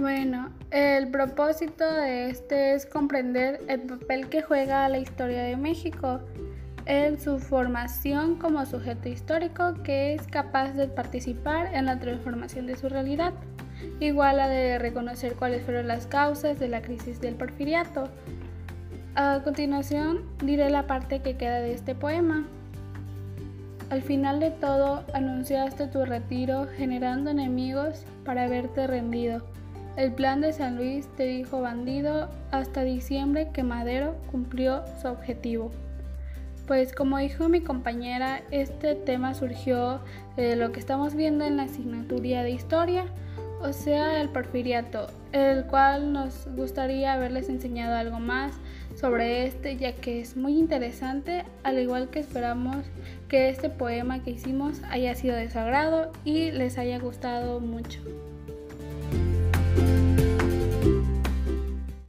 Bueno, el propósito de este es comprender el papel que juega la historia de México en su formación como sujeto histórico que es capaz de participar en la transformación de su realidad, igual a de reconocer cuáles fueron las causas de la crisis del porfiriato. A continuación diré la parte que queda de este poema. Al final de todo anunciaste tu retiro generando enemigos para verte rendido. El plan de San Luis te dijo bandido hasta diciembre que Madero cumplió su objetivo. Pues como dijo mi compañera, este tema surgió de lo que estamos viendo en la asignatura de historia, o sea, el porfiriato, el cual nos gustaría haberles enseñado algo más sobre este, ya que es muy interesante, al igual que esperamos que este poema que hicimos haya sido de su agrado y les haya gustado mucho.